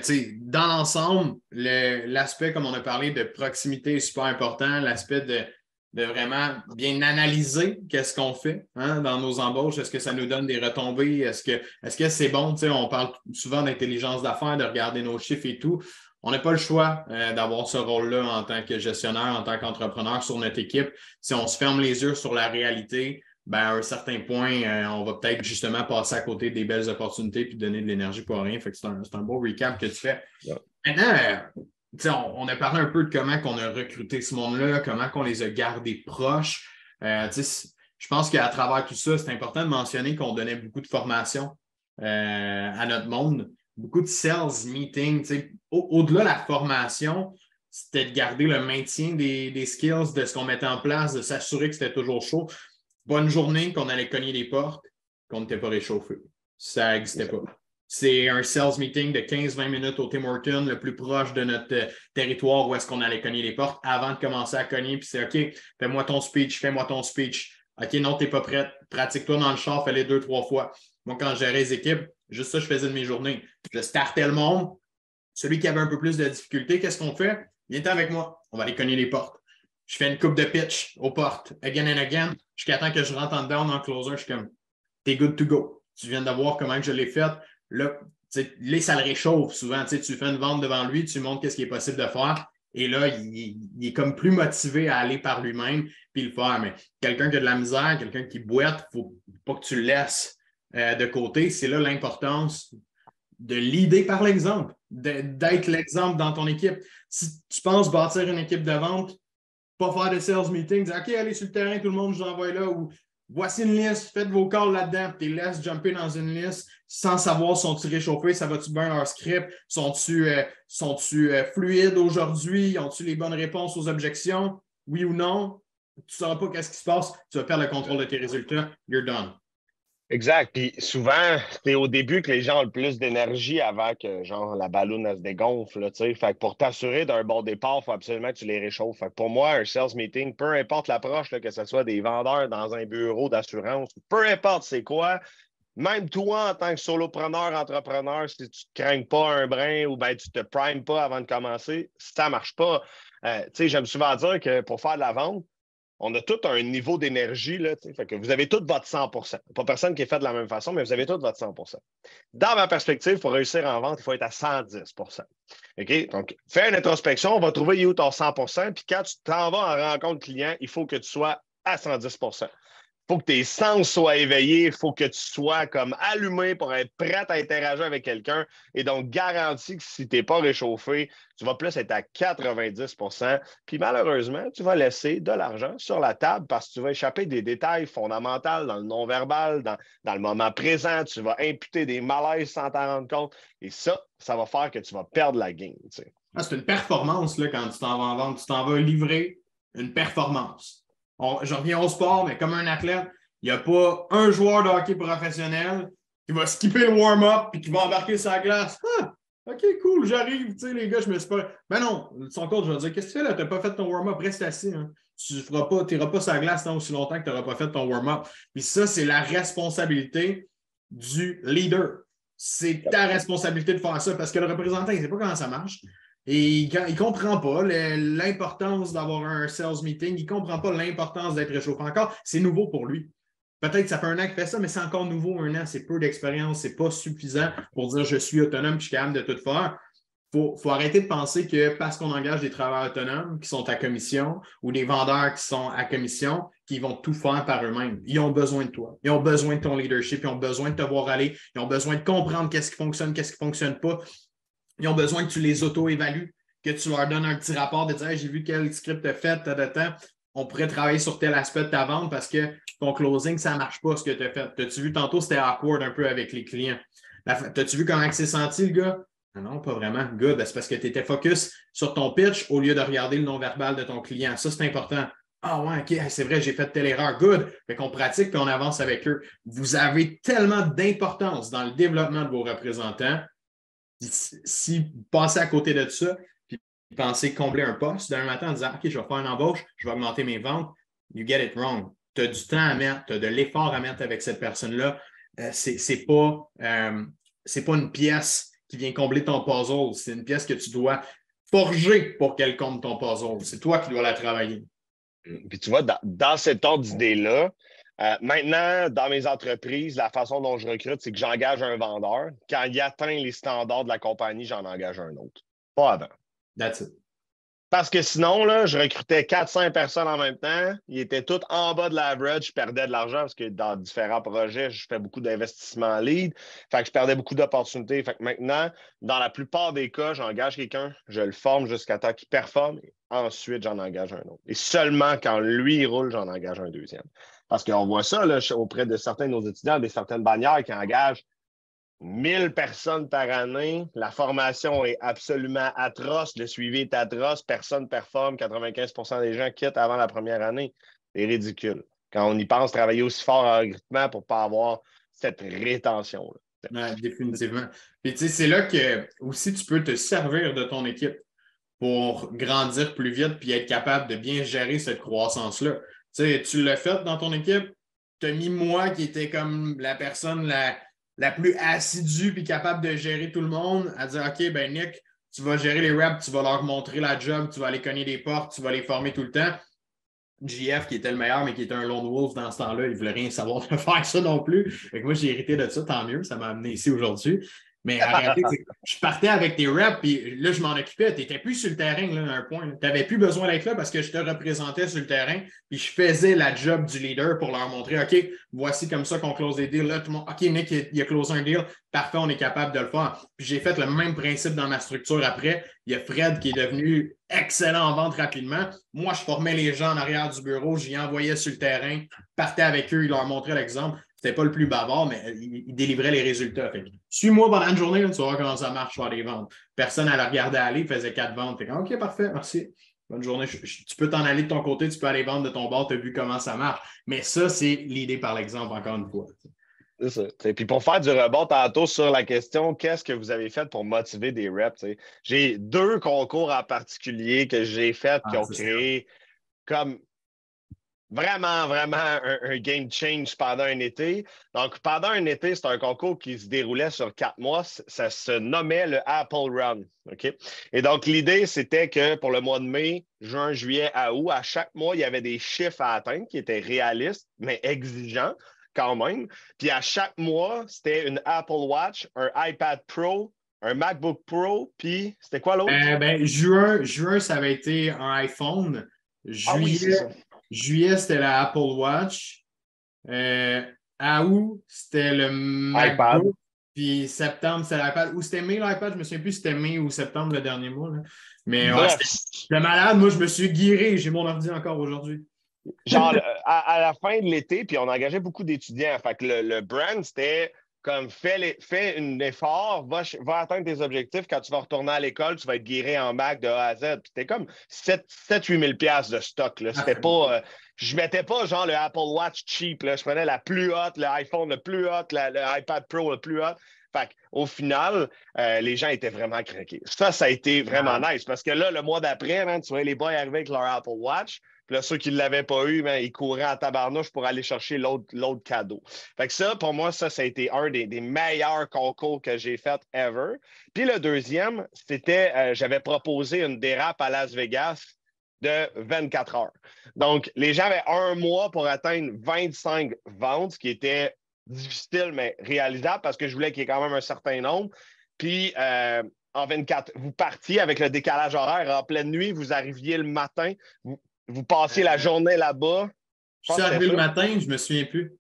Speaker 1: dans l'ensemble, l'aspect, comme on a parlé, de proximité est super important, l'aspect de de vraiment bien analyser qu'est-ce qu'on fait hein, dans nos embauches. Est-ce que ça nous donne des retombées? Est-ce que est-ce que c'est bon? On parle souvent d'intelligence d'affaires, de regarder nos chiffres et tout. On n'a pas le choix euh, d'avoir ce rôle-là en tant que gestionnaire, en tant qu'entrepreneur sur notre équipe. Si on se ferme les yeux sur la réalité, ben, à un certain point, euh, on va peut-être justement passer à côté des belles opportunités puis donner de l'énergie pour rien. Fait que c'est un, un, beau recap que tu fais. Maintenant, euh, on, a parlé un peu de comment on a recruté ce monde-là, comment on les a gardés proches. Euh, je pense qu'à travers tout ça, c'est important de mentionner qu'on donnait beaucoup de formation euh, à notre monde, beaucoup de sales meetings. Au-delà de la formation, c'était de garder le maintien des, skills, de ce qu'on mettait en place, de s'assurer que c'était toujours chaud. Bonne journée, qu'on allait cogner les portes, qu'on n'était pas réchauffé. Ça n'existait pas. C'est un sales meeting de 15-20 minutes au Tim Hortons, le plus proche de notre euh, territoire où est-ce qu'on allait cogner les portes avant de commencer à cogner. Puis c'est OK, fais-moi ton speech, fais-moi ton speech. OK, non, tu n'es pas prête. Pratique-toi dans le char, fais-les deux, trois fois. Moi, quand je gérais les équipes, juste ça, je faisais de mes journées. Je startais le monde. Celui qui avait un peu plus de difficultés, qu'est-ce qu'on fait? Viens avec moi. On va aller cogner les portes. Je fais une coupe de pitch aux portes, again and again, jusqu'à temps que je rentre en dedans, en closer. Je suis comme, t'es good to go. Tu viens de voir comment je l'ai fait. Là, là, ça le réchauffe souvent. Tu fais une vente devant lui, tu montres ce qui est possible de faire. Et là, il, est comme plus motivé à aller par lui-même puis le faire. Mais quelqu'un qui a de la misère, quelqu'un qui boite, il ne faut pas que tu le laisses euh, de côté. C'est là l'importance de l'idée par l'exemple, d'être l'exemple dans ton équipe. Si tu penses bâtir une équipe de vente, pas faire de sales meetings, dire OK, allez sur le terrain, tout le monde, je vous envoie là, ou voici une liste, faites vos calls là-dedans, puis tu les laisses jumper dans une liste sans savoir sont-ils réchauffés, ça va-tu bien leur script, sont-tu euh, sont euh, fluides aujourd'hui, ont-tu les bonnes réponses aux objections, oui ou non, tu ne sauras pas qu'est-ce qui se passe, tu vas perdre le contrôle de tes résultats, you're done.
Speaker 2: Exact. Puis souvent, c'est au début que les gens ont le plus d'énergie avant que genre la ballonne se dégonfle. Fait que pour t'assurer d'un bon départ, il faut absolument que tu les réchauffes. Fait que pour moi, un sales meeting, peu importe l'approche, que ce soit des vendeurs dans un bureau d'assurance, peu importe c'est quoi, même toi, en tant que solopreneur, entrepreneur, si tu ne craignes pas un brin ou ben, tu ne te primes pas avant de commencer, ça ne marche pas. Euh, j'aime souvent dire que pour faire de la vente, on a tout un niveau d'énergie. Vous avez tout votre 100% Pas personne qui est fait de la même façon, mais vous avez tout votre 100% Dans ma perspective, pour réussir en vente, il faut être à 110 OK? Donc, fais une introspection, on va trouver où ton 100% Puis quand tu t'en vas en rencontre client, il faut que tu sois à 110 faut que tes sens soient éveillés, il faut que tu sois comme allumé pour être prêt à interagir avec quelqu'un. Et donc, garantis que si tu n'es pas réchauffé, tu vas plus être à 90% Puis malheureusement, tu vas laisser de l'argent sur la table parce que tu vas échapper des détails fondamentaux dans le non-verbal, dans, le moment présent. Tu vas imputer des malaises sans t'en rendre compte. Et ça, ça va faire que tu vas perdre la game.
Speaker 1: Ah, c'est une performance là, quand tu t'en vas en vente. Tu t'en vas livrer une performance je reviens au sport, mais comme un athlète, il n'y a pas un joueur de hockey professionnel qui va skipper le warm-up et qui va embarquer sa glace. Ah, OK, cool, j'arrive. Tu sais, les gars, je me suis pas. Ben non, son coach va dire Qu'est-ce que tu fais là? Tu n'as pas fait ton warm-up, reste assis. Hein. Tu n'iras pas, sa glace aussi longtemps que tu n'auras pas fait ton warm-up. Puis ça, c'est la responsabilité du leader. C'est ta responsabilité de faire ça parce que le représentant, il ne sait pas comment ça marche. Et il ne comprend pas l'importance d'avoir un sales meeting, il ne comprend pas l'importance d'être réchauffé encore. C'est nouveau pour lui. Peut-être que ça fait un an qu'il fait ça, mais c'est encore nouveau, un an, c'est peu d'expérience, c'est pas suffisant pour dire je suis autonome je suis capable de tout faire. Il faut, arrêter de penser que parce qu'on engage des travailleurs autonomes qui sont à commission ou des vendeurs qui sont à commission, qu'ils vont tout faire par eux-mêmes. Ils ont besoin de toi. Ils ont besoin de ton leadership. Ils ont besoin de te voir aller. Ils ont besoin de comprendre qu'est-ce qui fonctionne, qu'est-ce qui ne fonctionne pas. Ils ont besoin que tu les auto-évalues, que tu leur donnes un petit rapport de dire j'ai vu quel script tu fait, de temps. On pourrait travailler sur tel aspect de ta vente parce que ton closing, ça ne marche pas ce que tu as fait. As-tu vu tantôt, c'était awkward un peu avec les clients? As-tu vu comment il s'est senti, le gars? Non, non, pas vraiment. Good. Ben, c'est parce que tu étais focus sur ton pitch au lieu de regarder le non-verbal de ton client. Ça, c'est important. Ah ouais, OK, c'est vrai, j'ai fait telle erreur. Good. Fait qu'on pratique et on avance avec eux. Vous avez tellement d'importance dans le développement de vos représentants si vous passez à côté de ça, puis pensez combler un poste d'un matin en disant OK, je vais faire une embauche, je vais augmenter mes ventes, you get it wrong. Tu as du temps à mettre, tu as de l'effort à mettre avec cette personne-là. Euh, ce n'est pas, euh, pas une pièce qui vient combler ton puzzle, c'est une pièce que tu dois forger pour qu'elle comble ton puzzle. C'est toi qui dois la travailler.
Speaker 2: Puis tu vois, dans, dans cet ordre d'idée-là, euh, maintenant, dans mes entreprises, la façon dont je recrute, c'est que j'engage un vendeur. Quand il atteint les standards de la compagnie, j'en engage un autre. Pas avant.
Speaker 1: That's it.
Speaker 2: Parce que sinon, là, je recrutais 400 personnes en même temps. Ils étaient tous en bas de l'average. Je perdais de l'argent parce que dans différents projets, je fais beaucoup d'investissements en lead. Fait que je perdais beaucoup d'opportunités. Fait que maintenant, dans la plupart des cas, j'engage quelqu'un, je le forme jusqu'à temps qu'il performe. Et ensuite, j'en engage un autre. Et seulement quand lui roule, j'en engage un deuxième. Parce qu'on voit ça auprès de certains de nos étudiants, des certaines bannières qui engagent 1000 personnes par année. La formation est absolument atroce. Le suivi est atroce. Personne ne performe. 95% des gens quittent avant la première année. C'est ridicule. Quand on y pense, travailler aussi fort en recrutement pour ne pas avoir cette rétention-là.
Speaker 1: définitivement. Tu sais, c'est là que aussi tu peux te servir de ton équipe pour grandir plus vite puis être capable de bien gérer cette croissance-là tu l'as fait dans ton équipe, tu as mis moi qui était comme la personne la, la plus assidue et capable de gérer tout le monde à dire OK, ben Nick, tu vas gérer les reps, tu vas leur montrer la job, tu vas aller cogner des portes, tu vas les former tout le temps. JF, qui était le meilleur, mais qui était un lone wolf dans ce temps-là, il ne voulait rien savoir de faire ça non plus. moi, j'ai hérité de ça, tant mieux, ça m'a amené ici aujourd'hui. Mais je partais avec tes reps, puis là, je m'en occupais. Tu n'étais plus sur le terrain, là, à un point. Tu n'avais plus besoin d'être là parce que je te représentais sur le terrain, puis je faisais la job du leader pour leur montrer OK, voici comme ça qu'on close des deals. Là, tout le monde, OK, Nick, il, a closé un deal. Parfait, on est capable de le faire. Puis j'ai fait le même principe dans ma structure après. Il y a Fred qui est devenu excellent en vente rapidement. Moi, je formais les gens en arrière du bureau, j'y envoyais sur le terrain, partais avec eux, il leur montrait l'exemple. C'était pas le plus bavard, mais il, délivrait les résultats. Suis-moi pendant une journée, tu vas voir comment ça marche faire des ventes. Personne à la regarder aller, il faisait quatre ventes. OK, parfait, merci. Bonne journée. tu peux t'en aller de ton côté, tu peux aller vendre de ton bord, tu as vu comment ça marche. Mais ça, c'est l'idée par l'exemple, encore une fois.
Speaker 2: C'est ça. Et puis pour faire du rebond tantôt sur la question, qu'est-ce que vous avez fait pour motiver des reps? J'ai deux concours en particulier que j'ai fait qui ah, ont créé comme vraiment, vraiment un, game change pendant un été. Donc, pendant un été, c'est un concours qui se déroulait sur quatre mois. Ça se nommait le Apple Run. OK? Et donc, l'idée, c'était que pour le mois de mai, juin, juillet, à août, à chaque mois, il y avait des chiffres à atteindre qui étaient réalistes, mais exigeants quand même. Puis à chaque mois, c'était une Apple Watch, un iPad Pro, un MacBook Pro, puis c'était quoi l'autre?
Speaker 1: Euh, ben, juin, juin, ça avait été un iPhone. Ah Juillet, Juillet, c'était la Apple Watch. Euh, à août, c'était le MacBook. Puis septembre, c'était l'iPad. Ou c'était mai l'iPad, je me souviens plus si c'était mai ou septembre le dernier mois. Mais ouais, c'était malade. Moi, je me suis guéri. J'ai mon ordi encore aujourd'hui.
Speaker 2: Genre, à, la fin de l'été, puis on engageait beaucoup d'étudiants. Fait que le, le brand, c'était comme fais, un effort, va, va, atteindre tes objectifs. Quand tu vas retourner à l'école, tu vas être guéri en bac de A à Z. C'était comme 7-8 000 de stock. Là. C'était pas, euh, je mettais pas genre le Apple Watch cheap. Là. Je prenais la plus haute, l'iPhone le plus haut, le iPad Pro le plus haut. Fait au final, euh, les gens étaient vraiment craqués. Ça, ça a été vraiment nice parce que là, le mois d'après, tu vois les boys arriver avec leur Apple Watch. Ceux qui ne l'avaient pas eu, ben, ils couraient en tabarnouche pour aller chercher l'autre cadeau. Fait que ça, pour moi, ça, ça a été un des, meilleurs concours que j'ai fait ever. Puis le deuxième, c'était, euh, j'avais proposé une dérape à Las Vegas de 24 heures. Donc, les gens avaient un mois pour atteindre 25 ventes, ce qui était difficile, mais réalisable parce que je voulais qu'il y ait quand même un certain nombre. Puis, euh, en 24, vous partiez avec le décalage horaire en pleine nuit, vous arriviez le matin, vous, vous passiez la euh, journée là-bas.
Speaker 1: Je suis arrivé le matin, je ne me souviens plus.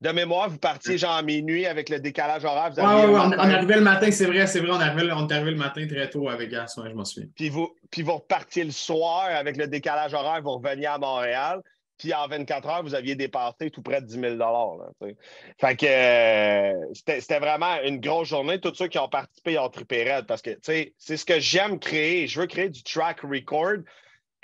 Speaker 2: De mémoire, vous partiez genre à minuit avec le décalage horaire.
Speaker 1: Oui, ouais, on, arrivait le matin, c'est vrai, c'est vrai, on, arrivait, on est arrivé le matin très tôt avec Gas, je m'en souviens.
Speaker 2: Puis vous, puis vous repartiez le soir avec le décalage horaire, vous reveniez à Montréal. Puis en 24 heures, vous aviez dépassé tout près de 10 000 là, Fait que euh, c'était vraiment une grosse journée. Tous ceux qui ont participé ont trippé parce que c'est ce que j'aime créer. Je veux créer du track record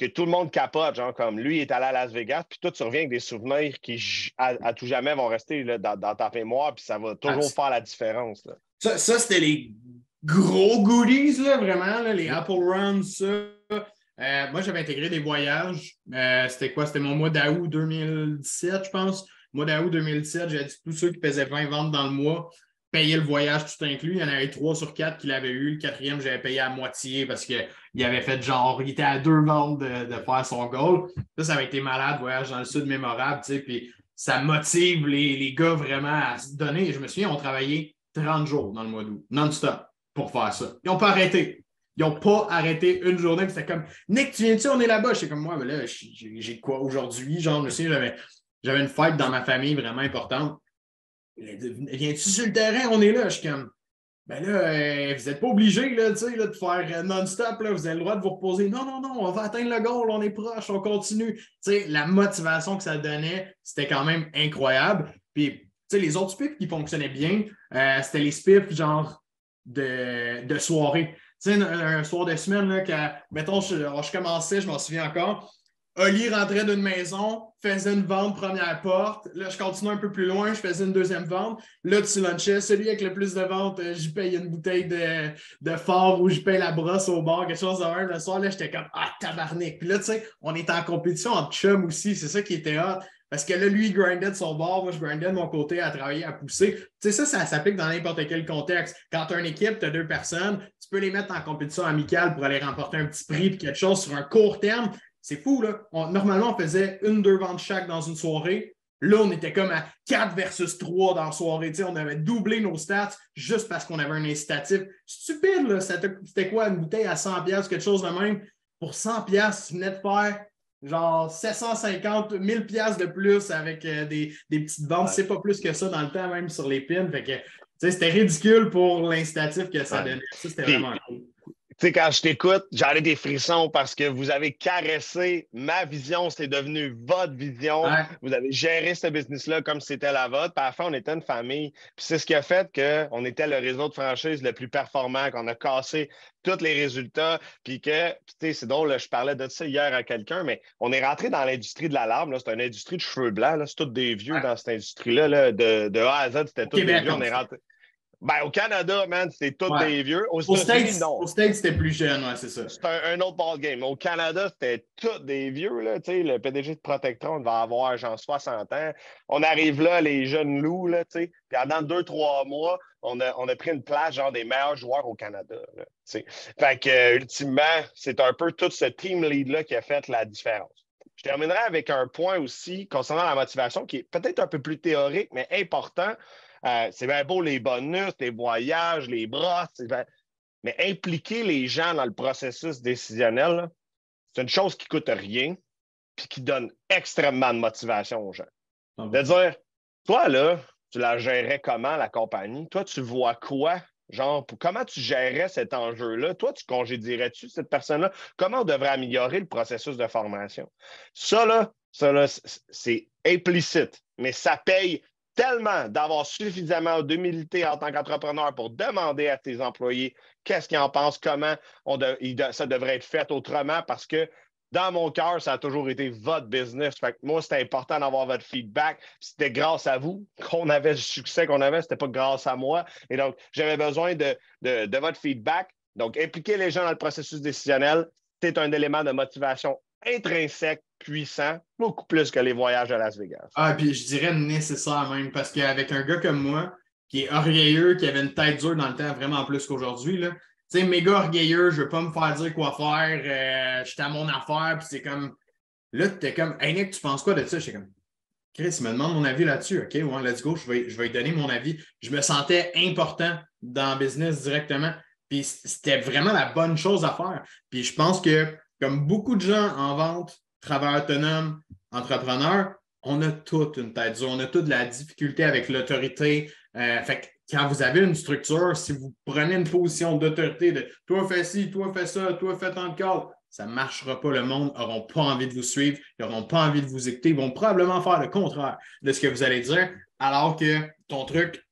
Speaker 2: que tout le monde capote, genre comme lui est allé à Las Vegas, puis toi, tu reviens avec des souvenirs qui, à, tout jamais, vont rester dans, ta mémoire, puis ça va toujours ah, faire la différence.
Speaker 1: Ça, c'était les gros goodies, là, vraiment, les Apple Runs, ça. Euh, moi, j'avais intégré des voyages. Euh, c'était quoi? C'était mon mois d'août 2017, je pense. Mois d'août 2017, j'ai dit tous ceux qui faisaient 20 ventes dans le mois, payer le voyage tout inclus. Il y en avait trois sur quatre qui l'avaient eu. Le quatrième, j'avais payé à moitié parce qu'il avait fait genre, il était à deux ventes de, faire son goal. Ça, ça avait été malade, voyage dans le sud mémorable, tu sais, puis ça motive les, les, gars vraiment à se donner. Je me souviens, on travaillait 30 jours dans le mois d'août, non-stop, pour faire ça. Ils n'ont pas arrêté. Ils n'ont pas arrêté une journée. C'était comme, Nick, tu viens-tu, on est là-bas? J'étais comme, moi, mais là, j'ai quoi aujourd'hui? Genre, je me j'avais une fête dans ma famille vraiment importante. Viens-tu sur le terrain? On est là. Je suis comme, ben là, euh, vous n'êtes pas obligé là, de faire euh, non-stop. Vous avez le droit de vous reposer. Non, non, non, on va atteindre le goal, on est proche, on continue. la motivation que ça donnait, c'était quand même incroyable. Puis, les autres spiffs qui fonctionnaient bien, euh, c'était les spiffs genre de, de soirée. Un, un, soir de semaine, là, mettons, je commençais, je m'en souviens encore, Oli rentrait d'une maison, faisait une vente première porte. Là, je continuais un peu plus loin, je faisais une deuxième vente. Là, tu lunchais. Celui avec le plus de ventes, euh, j'y paye une bouteille de, de fort ou je paye la brosse au bar, quelque chose de même. Le soir, là, j'étais comme Ah, tabarnak. Puis là, tu sais, on était en compétition entre chums aussi. C'est ça qui était hot. Parce que là, lui, il grindait de son bord, moi, je grindais de mon côté à travailler, à pousser. Tu sais, ça, ça s'applique dans n'importe quel contexte. Quand tu as une équipe, tu as deux personnes, tu peux les mettre en compétition amicale pour aller remporter un petit prix puis quelque chose sur un court terme. C'est fou, là. normalement, on faisait une, deux ventes chaque dans une soirée. Là, on était comme à 4 versus 3 dans la soirée. on avait doublé nos stats juste parce qu'on avait un incitatif. Stupide, là. C'était quoi, une bouteille à 100 quelque chose de même? Pour 100 tu venais de faire genre 750, 1000 de plus avec euh, des, petites bandes. C'est pas plus que ça dans le temps, même sur les pins. Fait que, c'était ridicule pour l'incitatif que ça donnait. Ça, c'était vraiment cool.
Speaker 2: Tu sais, quand je t'écoute, j'avais des frissons parce que vous avez caressé ma vision, c'est devenu votre vision. Vous avez géré ce business-là comme c'était la vôtre. Puis à la fin, on était une famille. Puis c'est ce qui a fait qu'on était le réseau de franchise le plus performant, qu'on a cassé tous les résultats. Puis que, tu sais, c'est drôle, je parlais de ça hier à quelqu'un, mais on est rentré dans l'industrie de l'alarme. C'est une industrie de cheveux blancs. C'est tous des vieux dans cette industrie-là. De, de, A à Z, c'était tous des vieux. On est rentré. Ben, au Canada, man, c'était tous des vieux.
Speaker 1: Au States, States, c'était plus jeune, ouais, c'est ça.
Speaker 2: C'est un, autre ballgame. Au Canada, c'était tous des vieux. Là, le PDG de Protectron va avoir genre 60 ans. On arrive là, les jeunes loups, là, puis pendant deux, trois mois, on a, on a, pris une place genre des meilleurs joueurs au Canada. Là, fait que, euh, ultimement, c'est un peu tout ce team lead-là qui a fait la différence. Je terminerai avec un point aussi concernant la motivation qui est peut-être un peu plus théorique, mais important. Euh, c'est bien beau les bonus, les voyages, les brosses, mais impliquer les gens dans le processus décisionnel, c'est une chose qui ne coûte rien puis qui donne extrêmement de motivation aux gens. Ah de dire, toi, là, tu la gérerais comment, la compagnie? Toi, tu vois quoi? Genre, comment tu gérerais cet enjeu-là? Toi, tu congédierais-tu cette personne-là? Comment on devrait améliorer le processus de formation? Ça, là, ça, là c'est implicite, mais ça paye tellement d'avoir suffisamment d'humilité en tant qu'entrepreneur pour demander à tes employés qu'est-ce qu'ils en pensent, comment ça devrait être fait autrement, parce que dans mon cœur, ça a toujours été votre business. Fait moi, c'était important d'avoir votre feedback. C'était grâce à vous qu'on avait le succès qu'on avait. C'était pas grâce à moi. Et donc, j'avais besoin de, de, votre feedback. Donc, impliquer les gens dans le processus décisionnel, c'est un élément de motivation intrinsèque puissant, beaucoup plus que les voyages à Las Vegas.
Speaker 1: Ah, puis je dirais nécessaire même, parce qu'avec un gars comme moi, qui est orgueilleux, qui avait une tête dure dans le temps vraiment plus qu'aujourd'hui, tu sais, méga orgueilleux, je veux pas me faire dire quoi faire, euh, j'étais à mon affaire, puis c'est comme, là, tu es comme, hey Nick, tu penses quoi de ça? J'étais comme, Chris, il me demande mon avis là-dessus. OK, ouais, let's go, je vais, je vais lui donner mon avis. Je me sentais important dans le business directement. Puis c'était vraiment la bonne chose à faire. Puis je pense que, comme beaucoup de gens en vente, travailleurs autonomes, entrepreneurs, on a toute une tête dure, on a toute la difficulté avec l'autorité. Euh, fait quand vous avez une structure, si vous prenez une position d'autorité de toi fais ci, toi fais ça, toi fais tant de cas, ça ne marchera pas. Le monde n'aura pas envie de vous suivre, ils n'auront pas envie de vous écouter, ils vont probablement faire le contraire de ce que vous allez dire, alors que ton truc,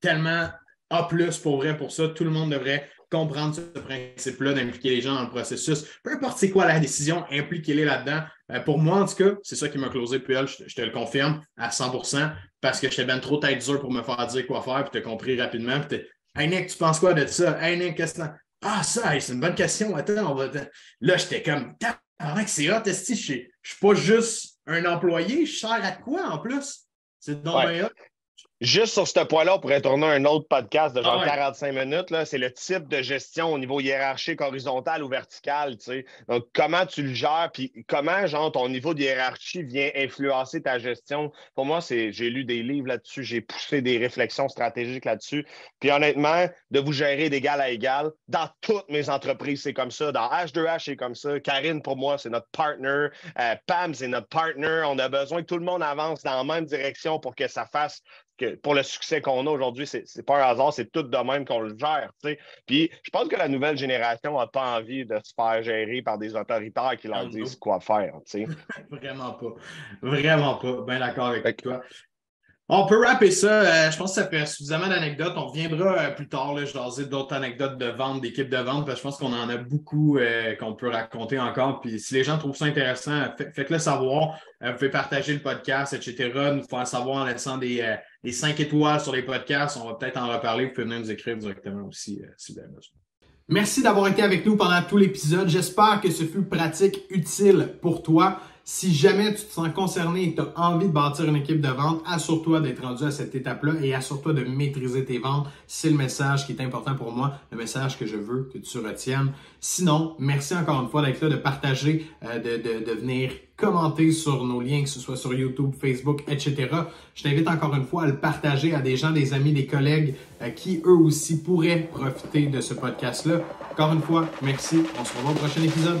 Speaker 1: tellement A pour vrai pour ça, tout le monde devrait comprendre ce principe-là, d'impliquer les gens dans le processus. Peu importe c'est quoi la décision, impliquez-les là-dedans. Euh, pour moi, en tout cas, c'est ça qui m'a closé Puel, je, je, te le confirme à 100% parce que j'étais bien trop tête dure pour me faire dire quoi faire, puis tu as compris rapidement. Puis hey Nick, tu penses quoi de ça? Hey Nick, qu'est-ce que Ah, ça, c'est une bonne question. Attends, on va. Là, j'étais comme, c'est hot, je ne suis pas juste un employé, je sers à quoi en plus? C'est donc bien hot.
Speaker 2: Juste sur ce point-là, on pourrait tourner un autre podcast de genre 45 ah minutes. C'est le type de gestion au niveau hiérarchique, horizontal ou vertical. Donc, comment tu le gères, puis comment, genre, ton niveau de hiérarchie vient influencer ta gestion? Pour moi, c'est j'ai lu des livres là-dessus, j'ai poussé des réflexions stratégiques là-dessus. Puis honnêtement, de vous gérer d'égal à égal, dans toutes mes entreprises, c'est comme ça. Dans H2H, c'est comme ça. Karine, pour moi, c'est notre partner. Euh, Pam, c'est notre partner. On a besoin que tout le monde avance dans la même direction pour que ça fasse pour le succès qu'on a aujourd'hui, c'est, n'est pas un hasard, c'est tout de même qu'on le gère. Puis je pense que la nouvelle génération n'a pas envie de se faire gérer par des autoritaires qui leur disent quoi faire.
Speaker 1: Vraiment pas. Vraiment pas. Bien d'accord avec toi. On peut rapper ça. Euh, je pense que ça fait suffisamment d'anecdotes. On reviendra euh, plus tard. Là, je vais d'autres anecdotes de vente, d'équipes de vente, parce que je pense qu'on en a beaucoup euh, qu'on peut raconter encore. Puis si les gens trouvent ça intéressant, faites-le savoir. vous pouvez partager le podcast, etc. Nous faire savoir en laissant des, des 5 étoiles sur les podcasts. On va peut-être en reparler. Vous pouvez venir nous écrire directement aussi si vous avez besoin. Merci d'avoir été avec nous pendant tout l'épisode. J'espère que ce fut pratique, utile pour toi. Si jamais tu te sens concerné et que tu as envie de bâtir une équipe de vente, assure-toi d'être rendu à cette étape-là et assure-toi de maîtriser tes ventes. C'est le message qui est important pour moi, le message que je veux que tu retiennes. Sinon, merci encore une fois d'être là, de partager, euh, de, de, venir commenter sur nos liens, que ce soit sur YouTube, Facebook, etc. Je t'invite encore une fois à le partager à des gens, des amis, des collègues euh, qui eux aussi pourraient profiter de ce podcast-là. Encore une fois, merci. On se revoit au prochain épisode.